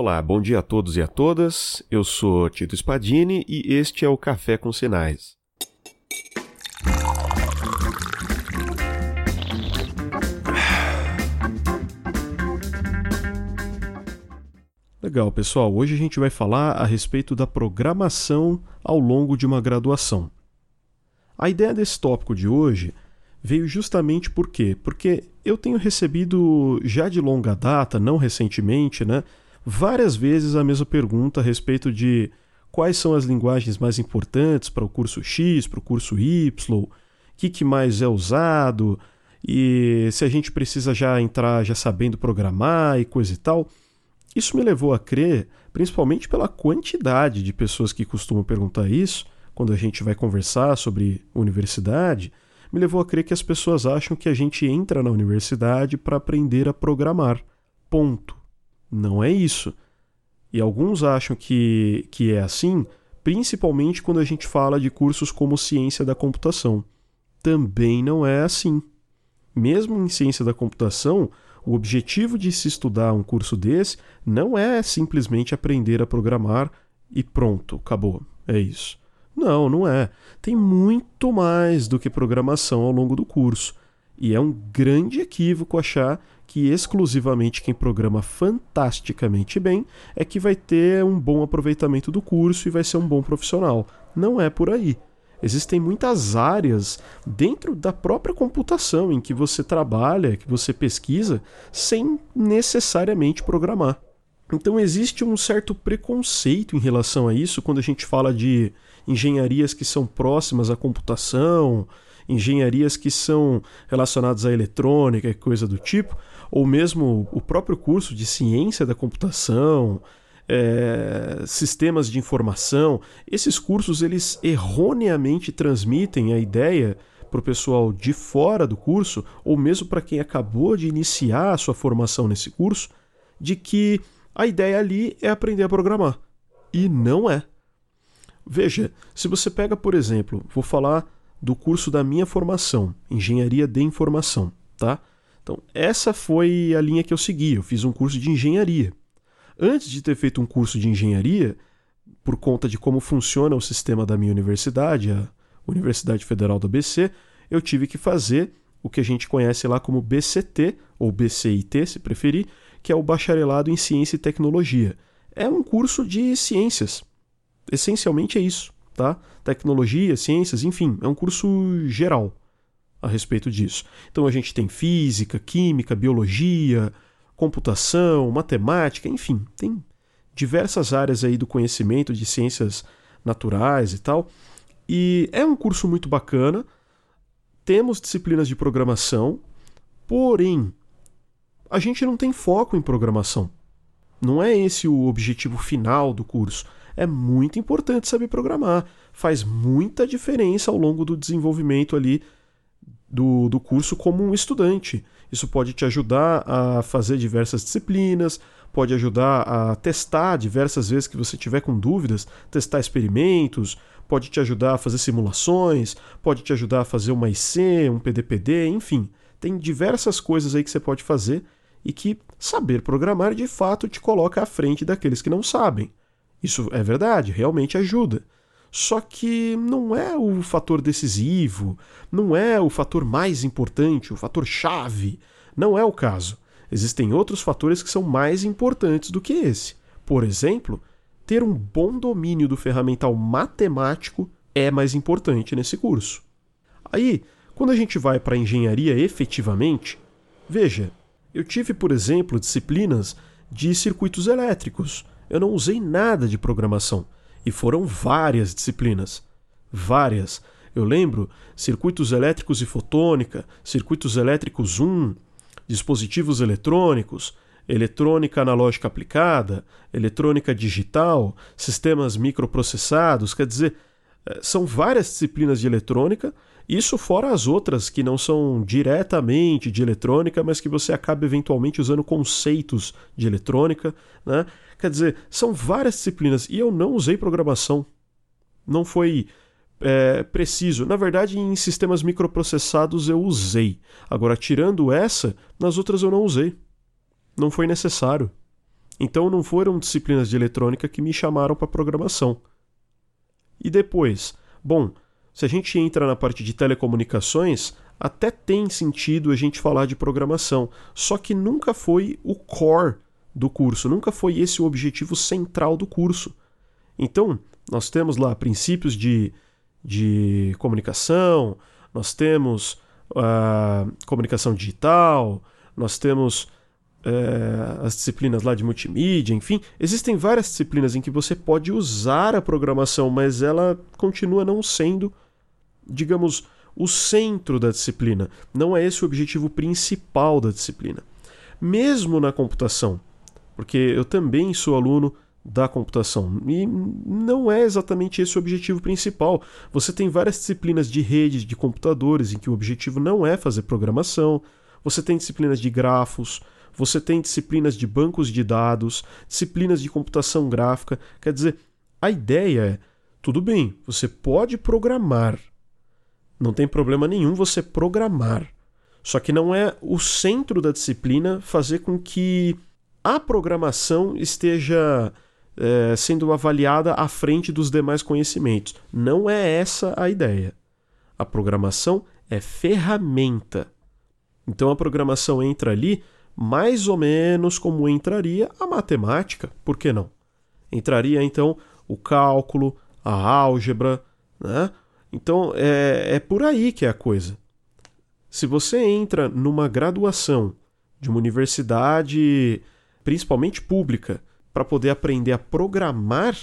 Olá, bom dia a todos e a todas. Eu sou Tito Spadini e este é o Café com Sinais. Legal, pessoal. Hoje a gente vai falar a respeito da programação ao longo de uma graduação. A ideia desse tópico de hoje veio justamente por quê? Porque eu tenho recebido já de longa data, não recentemente, né, várias vezes a mesma pergunta a respeito de quais são as linguagens mais importantes para o curso X, para o curso Y, o que, que mais é usado, e se a gente precisa já entrar já sabendo programar e coisa e tal. Isso me levou a crer, principalmente pela quantidade de pessoas que costumam perguntar isso, quando a gente vai conversar sobre universidade, me levou a crer que as pessoas acham que a gente entra na universidade para aprender a programar. Ponto. Não é isso. E alguns acham que, que é assim, principalmente quando a gente fala de cursos como ciência da computação. Também não é assim. Mesmo em ciência da computação, o objetivo de se estudar um curso desse não é simplesmente aprender a programar e pronto, acabou. É isso. Não, não é. Tem muito mais do que programação ao longo do curso. E é um grande equívoco achar que exclusivamente quem programa fantasticamente bem é que vai ter um bom aproveitamento do curso e vai ser um bom profissional. Não é por aí. Existem muitas áreas dentro da própria computação em que você trabalha, que você pesquisa, sem necessariamente programar. Então existe um certo preconceito em relação a isso quando a gente fala de engenharias que são próximas à computação, engenharias que são relacionadas à eletrônica e coisa do tipo, ou mesmo o próprio curso de ciência da computação, é, sistemas de informação. Esses cursos eles erroneamente transmitem a ideia para o pessoal de fora do curso, ou mesmo para quem acabou de iniciar a sua formação nesse curso, de que a ideia ali é aprender a programar. E não é. Veja, se você pega, por exemplo, vou falar do curso da minha formação, Engenharia de Informação, tá? Então, essa foi a linha que eu segui. Eu fiz um curso de engenharia. Antes de ter feito um curso de engenharia, por conta de como funciona o sistema da minha universidade, a Universidade Federal do ABC, eu tive que fazer o que a gente conhece lá como BCT, ou BCIT, se preferir, que é o Bacharelado em Ciência e Tecnologia. É um curso de ciências. Essencialmente é isso, tá? Tecnologia, ciências, enfim, é um curso geral a respeito disso. Então a gente tem física, química, biologia, computação, matemática, enfim, tem diversas áreas aí do conhecimento de ciências naturais e tal. E é um curso muito bacana. Temos disciplinas de programação, porém, a gente não tem foco em programação. Não é esse o objetivo final do curso. É muito importante saber programar. Faz muita diferença ao longo do desenvolvimento ali do, do curso como um estudante. Isso pode te ajudar a fazer diversas disciplinas, pode ajudar a testar diversas vezes que você tiver com dúvidas, testar experimentos, pode te ajudar a fazer simulações, pode te ajudar a fazer uma IC, um PDPD, enfim. Tem diversas coisas aí que você pode fazer e que saber programar de fato te coloca à frente daqueles que não sabem. Isso é verdade, realmente ajuda. Só que não é o fator decisivo, não é o fator mais importante, o fator chave. Não é o caso. Existem outros fatores que são mais importantes do que esse. Por exemplo, ter um bom domínio do ferramental matemático é mais importante nesse curso. Aí, quando a gente vai para a engenharia efetivamente, veja, eu tive, por exemplo, disciplinas de circuitos elétricos. Eu não usei nada de programação. E foram várias disciplinas. Várias. Eu lembro circuitos elétricos e fotônica, circuitos elétricos 1, dispositivos eletrônicos, eletrônica analógica aplicada, eletrônica digital, sistemas microprocessados, quer dizer, eh, são várias disciplinas de eletrônica, isso fora as outras que não são diretamente de eletrônica, mas que você acaba eventualmente usando conceitos de eletrônica, né? Quer dizer, são várias disciplinas e eu não usei programação. Não foi é, preciso. Na verdade, em sistemas microprocessados eu usei. Agora, tirando essa, nas outras eu não usei. Não foi necessário. Então não foram disciplinas de eletrônica que me chamaram para programação. E depois, bom, se a gente entra na parte de telecomunicações, até tem sentido a gente falar de programação, só que nunca foi o core do curso, nunca foi esse o objetivo central do curso. Então, nós temos lá princípios de, de comunicação, nós temos uh, comunicação digital, nós temos é, as disciplinas lá de multimídia, enfim, existem várias disciplinas em que você pode usar a programação, mas ela continua não sendo, digamos, o centro da disciplina. Não é esse o objetivo principal da disciplina. Mesmo na computação, porque eu também sou aluno da computação. E não é exatamente esse o objetivo principal. Você tem várias disciplinas de redes de computadores em que o objetivo não é fazer programação. Você tem disciplinas de grafos, você tem disciplinas de bancos de dados, disciplinas de computação gráfica. Quer dizer, a ideia é: tudo bem, você pode programar. Não tem problema nenhum você programar. Só que não é o centro da disciplina fazer com que a programação esteja é, sendo avaliada à frente dos demais conhecimentos. Não é essa a ideia. A programação é ferramenta. Então a programação entra ali mais ou menos como entraria a matemática, por que não? Entraria então o cálculo, a álgebra, né? Então é, é por aí que é a coisa. Se você entra numa graduação de uma universidade, principalmente pública, para poder aprender a programar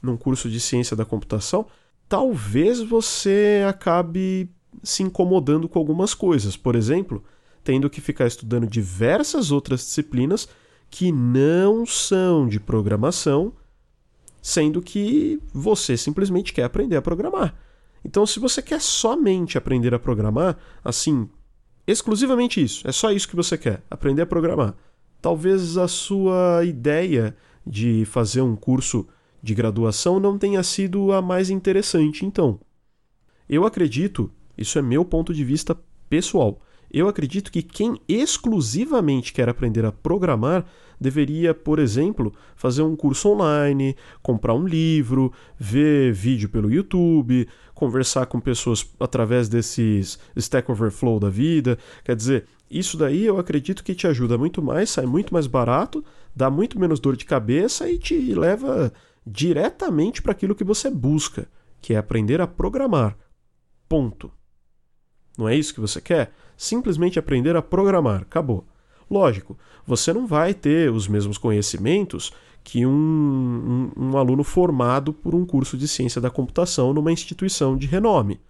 num curso de ciência da computação, talvez você acabe se incomodando com algumas coisas. Por exemplo, tendo que ficar estudando diversas outras disciplinas que não são de programação, sendo que você simplesmente quer aprender a programar. Então, se você quer somente aprender a programar, assim, exclusivamente isso, é só isso que você quer, aprender a programar. Talvez a sua ideia de fazer um curso de graduação não tenha sido a mais interessante, então. Eu acredito, isso é meu ponto de vista pessoal, eu acredito que quem exclusivamente quer aprender a programar deveria, por exemplo, fazer um curso online, comprar um livro, ver vídeo pelo YouTube, conversar com pessoas através desses Stack Overflow da vida. Quer dizer, isso daí eu acredito que te ajuda muito mais, sai muito mais barato, dá muito menos dor de cabeça e te leva diretamente para aquilo que você busca, que é aprender a programar. Ponto. Não é isso que você quer? simplesmente aprender a programar. Acabou. Lógico, você não vai ter os mesmos conhecimentos que um, um, um, aluno formado por um curso de ciência da computação numa instituição de renome.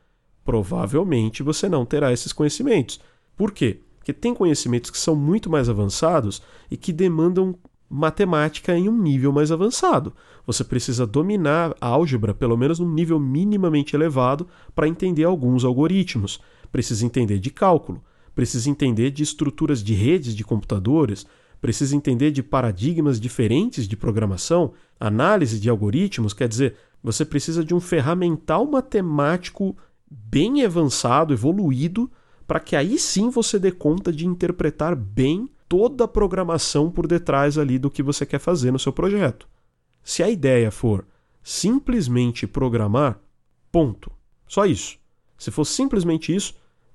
Provavelmente você não terá esses conhecimentos. Por quê? Porque tem conhecimentos que são muito mais avançados e que demandam matemática em um nível mais avançado. Você precisa dominar a álgebra, pelo menos num nível minimamente elevado, para entender alguns algoritmos precisa entender de cálculo, precisa entender de estruturas de redes de computadores, precisa entender de paradigmas diferentes de programação, análise de algoritmos, quer dizer, você precisa de um ferramental matemático bem avançado, evoluído, para que aí sim você dê conta de interpretar bem toda a programação por detrás ali do que você quer fazer no seu projeto. Se a ideia for simplesmente programar, ponto. Só isso. Se for simplesmente isso,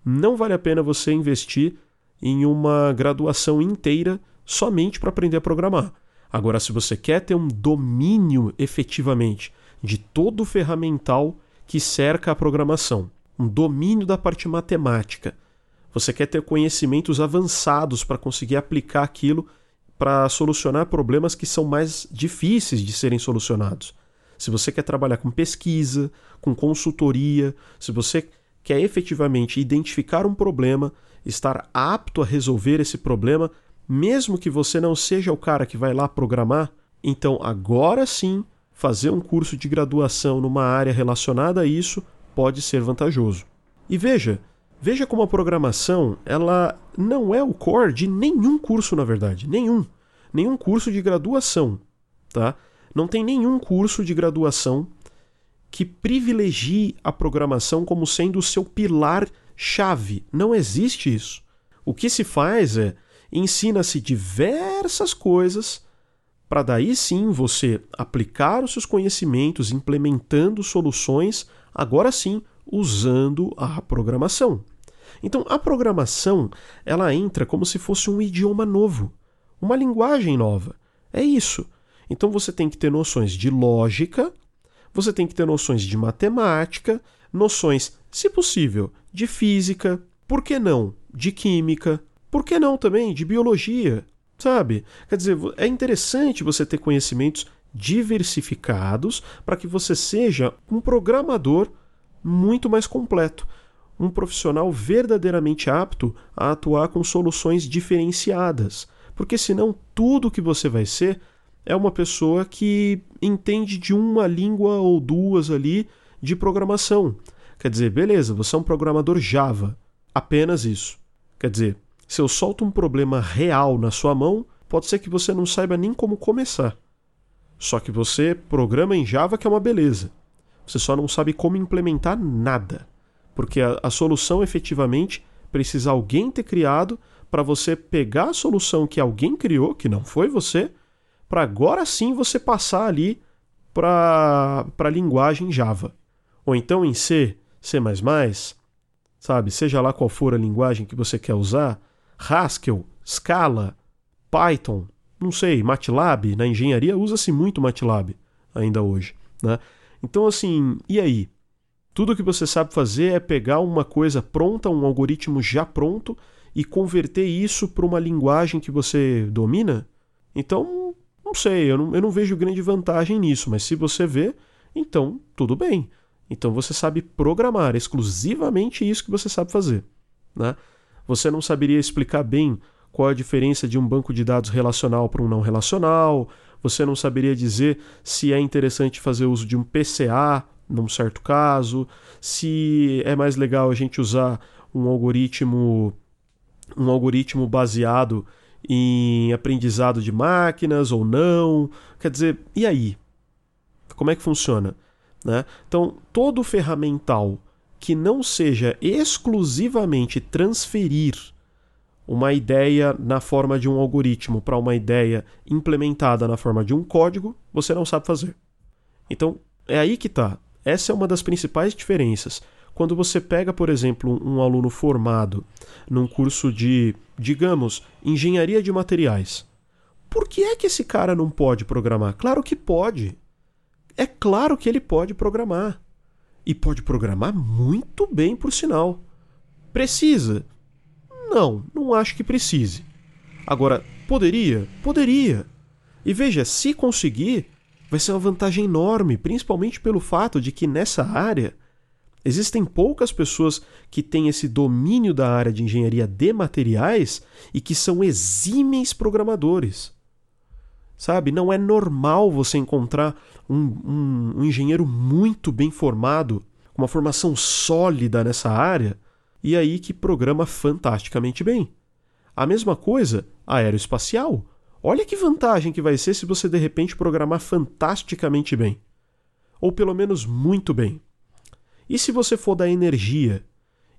não vale a pena você investir em uma graduação inteira somente para aprender a programar. Agora, se você quer ter um domínio efetivamente de todo o ferramental que cerca a programação, um domínio da parte matemática, você quer ter conhecimentos avançados para conseguir aplicar aquilo para solucionar problemas que são mais difíceis de serem solucionados. Se você quer trabalhar com pesquisa, com consultoria, se você quer efetivamente identificar um problema, estar apto a resolver esse problema, mesmo que você não seja o cara que vai lá programar, então agora sim, fazer um curso de graduação numa área relacionada a isso pode ser vantajoso. E veja, veja como a programação, ela não é o core de nenhum curso, na verdade, nenhum, nenhum curso de graduação, tá? Não tem nenhum curso de graduação que privilegie a programação como sendo o seu pilar chave. Não existe isso. O que se faz é ensina-se diversas coisas para daí sim você aplicar os seus conhecimentos, implementando soluções, agora sim usando a programação. Então, a programação, ela entra como se fosse um idioma novo, uma linguagem nova. É isso. Então você tem que ter noções de lógica, você tem que ter noções de matemática, noções, se possível, de física, por que não, de química, por que não também de biologia, sabe? Quer dizer, é interessante você ter conhecimentos diversificados para que você seja um programador muito mais completo, um profissional verdadeiramente apto a atuar com soluções diferenciadas, porque senão tudo que você vai ser é uma pessoa que entende de uma língua ou duas ali de programação. Quer dizer, beleza, você é um programador Java, apenas isso. Quer dizer, se eu solto um problema real na sua mão, pode ser que você não saiba nem como começar. Só que você programa em Java, que é uma beleza. Você só não sabe como implementar nada. Porque a, a solução efetivamente precisa alguém ter criado para você pegar a solução que alguém criou, que não foi você, para agora sim você passar ali para a linguagem Java. Ou então em C, C, sabe? Seja lá qual for a linguagem que você quer usar, Haskell, Scala, Python, não sei, MATLAB, na engenharia usa-se muito MATLAB ainda hoje, né? Então assim, e aí? Tudo que você sabe fazer é pegar uma coisa pronta, um algoritmo já pronto e converter isso para uma linguagem que você domina? Então, não sei, eu não, eu não vejo grande vantagem nisso, mas se você vê, então tudo bem. Então você sabe programar, exclusivamente isso que você sabe fazer. Né? Você não saberia explicar bem qual a diferença de um banco de dados relacional para um não relacional, você não saberia dizer se é interessante fazer uso de um PCA num certo caso, se é mais legal a gente usar um algoritmo um algoritmo baseado em aprendizado de máquinas ou não. Quer dizer, e aí? Como é que funciona? Né? Então, todo ferramental que não seja exclusivamente transferir uma ideia na forma de um algoritmo para uma ideia implementada na forma de um código, você não sabe fazer. Então, é aí que está. Essa é uma das principais diferenças. Quando você pega, por exemplo, um aluno formado num curso de, digamos, engenharia de materiais, por que é que esse cara não pode programar? Claro que pode. É claro que ele pode programar. E pode programar muito bem, por sinal. Precisa? Não, não acho que precise. Agora, poderia? Poderia. E veja, se conseguir, vai ser uma vantagem enorme, principalmente pelo fato de que nessa área Existem poucas pessoas que têm esse domínio da área de engenharia de materiais e que são exímeis programadores. Sabe? Não é normal você encontrar um, um, um engenheiro muito bem formado, com uma formação sólida nessa área, e aí que programa fantasticamente bem. A mesma coisa, aeroespacial. Olha que vantagem que vai ser se você de repente programar fantasticamente bem. Ou pelo menos muito bem. E se você for da energia?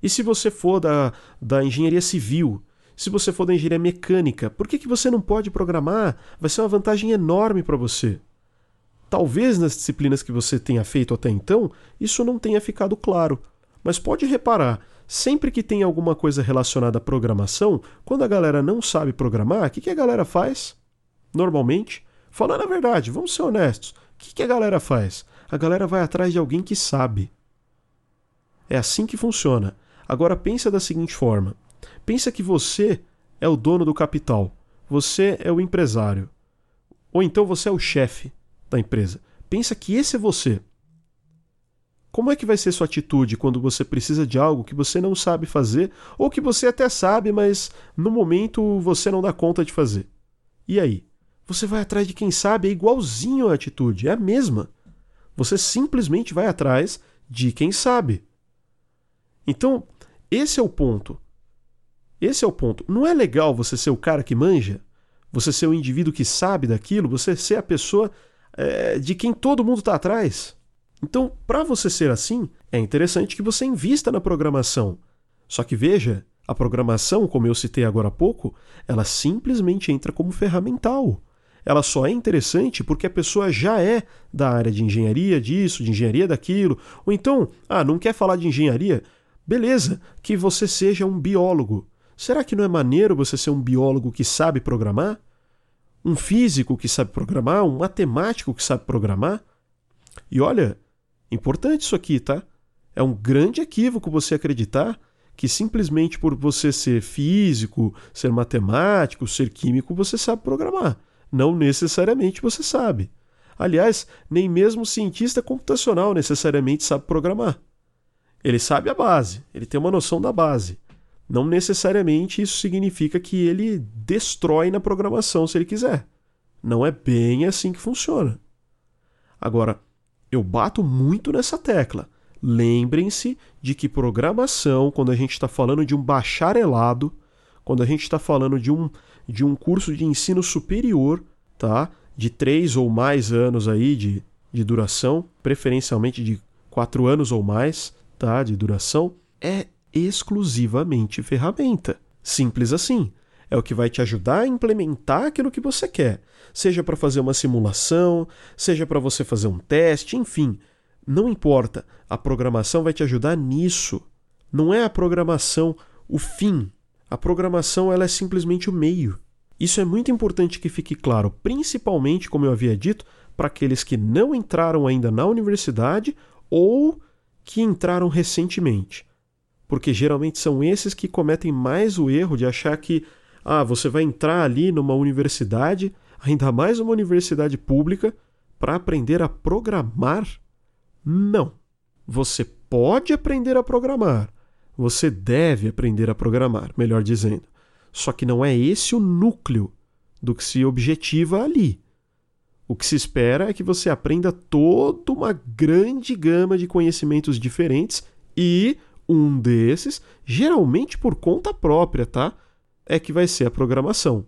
E se você for da, da engenharia civil? Se você for da engenharia mecânica? Por que, que você não pode programar? Vai ser uma vantagem enorme para você. Talvez nas disciplinas que você tenha feito até então, isso não tenha ficado claro. Mas pode reparar, sempre que tem alguma coisa relacionada à programação, quando a galera não sabe programar, o que, que a galera faz? Normalmente, falando a verdade, vamos ser honestos, o que, que a galera faz? A galera vai atrás de alguém que sabe. É assim que funciona. Agora pensa da seguinte forma: pensa que você é o dono do capital, você é o empresário, ou então você é o chefe da empresa. Pensa que esse é você. Como é que vai ser sua atitude quando você precisa de algo que você não sabe fazer ou que você até sabe, mas no momento você não dá conta de fazer? E aí? Você vai atrás de quem sabe, é igualzinho a atitude, é a mesma. Você simplesmente vai atrás de quem sabe. Então, esse é o ponto. Esse é o ponto. Não é legal você ser o cara que manja, você ser o indivíduo que sabe daquilo, você ser a pessoa é, de quem todo mundo está atrás. Então, para você ser assim, é interessante que você invista na programação. Só que veja, a programação, como eu citei agora há pouco, ela simplesmente entra como ferramental. ela só é interessante porque a pessoa já é da área de engenharia disso, de engenharia daquilo, ou então, ah, não quer falar de engenharia? Beleza, que você seja um biólogo. Será que não é maneiro você ser um biólogo que sabe programar? Um físico que sabe programar? Um matemático que sabe programar? E olha, importante isso aqui, tá? É um grande equívoco você acreditar que simplesmente por você ser físico, ser matemático, ser químico, você sabe programar. Não necessariamente você sabe. Aliás, nem mesmo cientista computacional necessariamente sabe programar. Ele sabe a base, ele tem uma noção da base. Não necessariamente isso significa que ele destrói na programação se ele quiser. Não é bem assim que funciona. Agora, eu bato muito nessa tecla. Lembrem-se de que programação, quando a gente está falando de um bacharelado, quando a gente está falando de um de um curso de ensino superior, tá? De três ou mais anos aí de, de duração, preferencialmente de quatro anos ou mais, tá? De duração, é exclusivamente ferramenta. Simples assim. É o que vai te ajudar a implementar aquilo que você quer. Seja para fazer uma simulação, seja para você fazer um teste, enfim. Não importa. A programação vai te ajudar nisso. Não é a programação o fim a programação ela é simplesmente o meio. Isso é muito importante que fique claro, principalmente, como eu havia dito, para aqueles que não entraram ainda na universidade ou que entraram recentemente. Porque geralmente são esses que cometem mais o erro de achar que ah, você vai entrar ali numa universidade, ainda mais uma universidade pública, para aprender a programar. Não. Você pode aprender a programar, você deve aprender a programar, melhor dizendo. Só que não é esse o núcleo do que se objetiva ali. O que se espera é que você aprenda toda uma grande gama de conhecimentos diferentes e um desses, geralmente por conta própria, tá? É que vai ser a programação.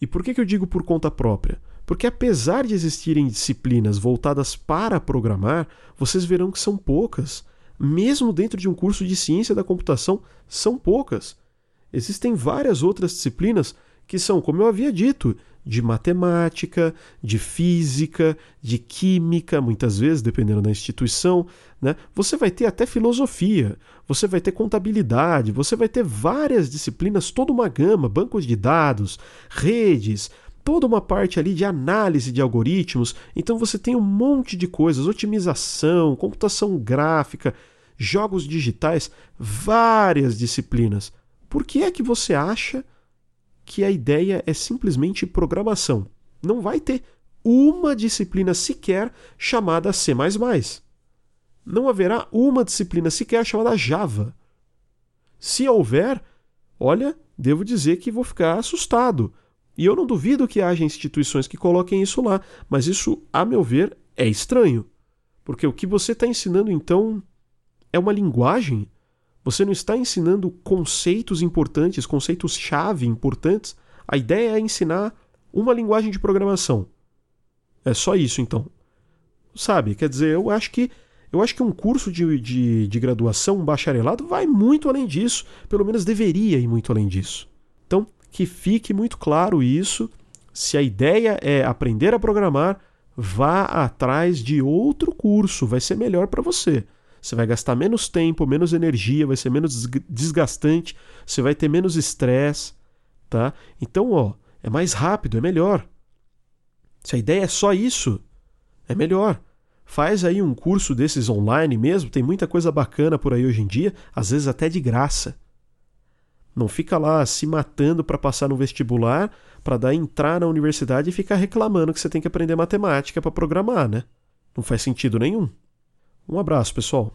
E por que, que eu digo por conta própria? Porque apesar de existirem disciplinas voltadas para programar, vocês verão que são poucas mesmo dentro de um curso de ciência da computação, são poucas. Existem várias outras disciplinas que são, como eu havia dito, de matemática, de física, de química, muitas vezes, dependendo da instituição. Né? Você vai ter até filosofia, você vai ter contabilidade, você vai ter várias disciplinas, toda uma gama, bancos de dados, redes, toda uma parte ali de análise de algoritmos. Então você tem um monte de coisas, otimização, computação gráfica, jogos digitais, várias disciplinas. Por que é que você acha que a ideia é simplesmente programação? Não vai ter uma disciplina sequer chamada C++. Não haverá uma disciplina sequer chamada Java. Se houver, olha, devo dizer que vou ficar assustado e eu não duvido que haja instituições que coloquem isso lá, mas isso, a meu ver, é estranho. Porque o que você está ensinando, então, é uma linguagem? Você não está ensinando conceitos importantes, conceitos-chave importantes. A ideia é ensinar uma linguagem de programação. É só isso, então. Sabe? Quer dizer, eu acho que eu acho que um curso de, de, de graduação, um bacharelado, vai muito além disso. Pelo menos deveria ir muito além disso. Então, que fique muito claro isso. Se a ideia é aprender a programar, vá atrás de outro curso, vai ser melhor para você. Você vai gastar menos tempo, menos energia, vai ser menos desgastante, você vai ter menos estresse, tá? Então, ó, é mais rápido, é melhor. Se a ideia é só isso, é melhor. Faz aí um curso desses online mesmo, tem muita coisa bacana por aí hoje em dia, às vezes até de graça. Não fica lá se matando para passar no vestibular, para dar entrar na universidade e ficar reclamando que você tem que aprender matemática para programar, né? Não faz sentido nenhum. Um abraço, pessoal.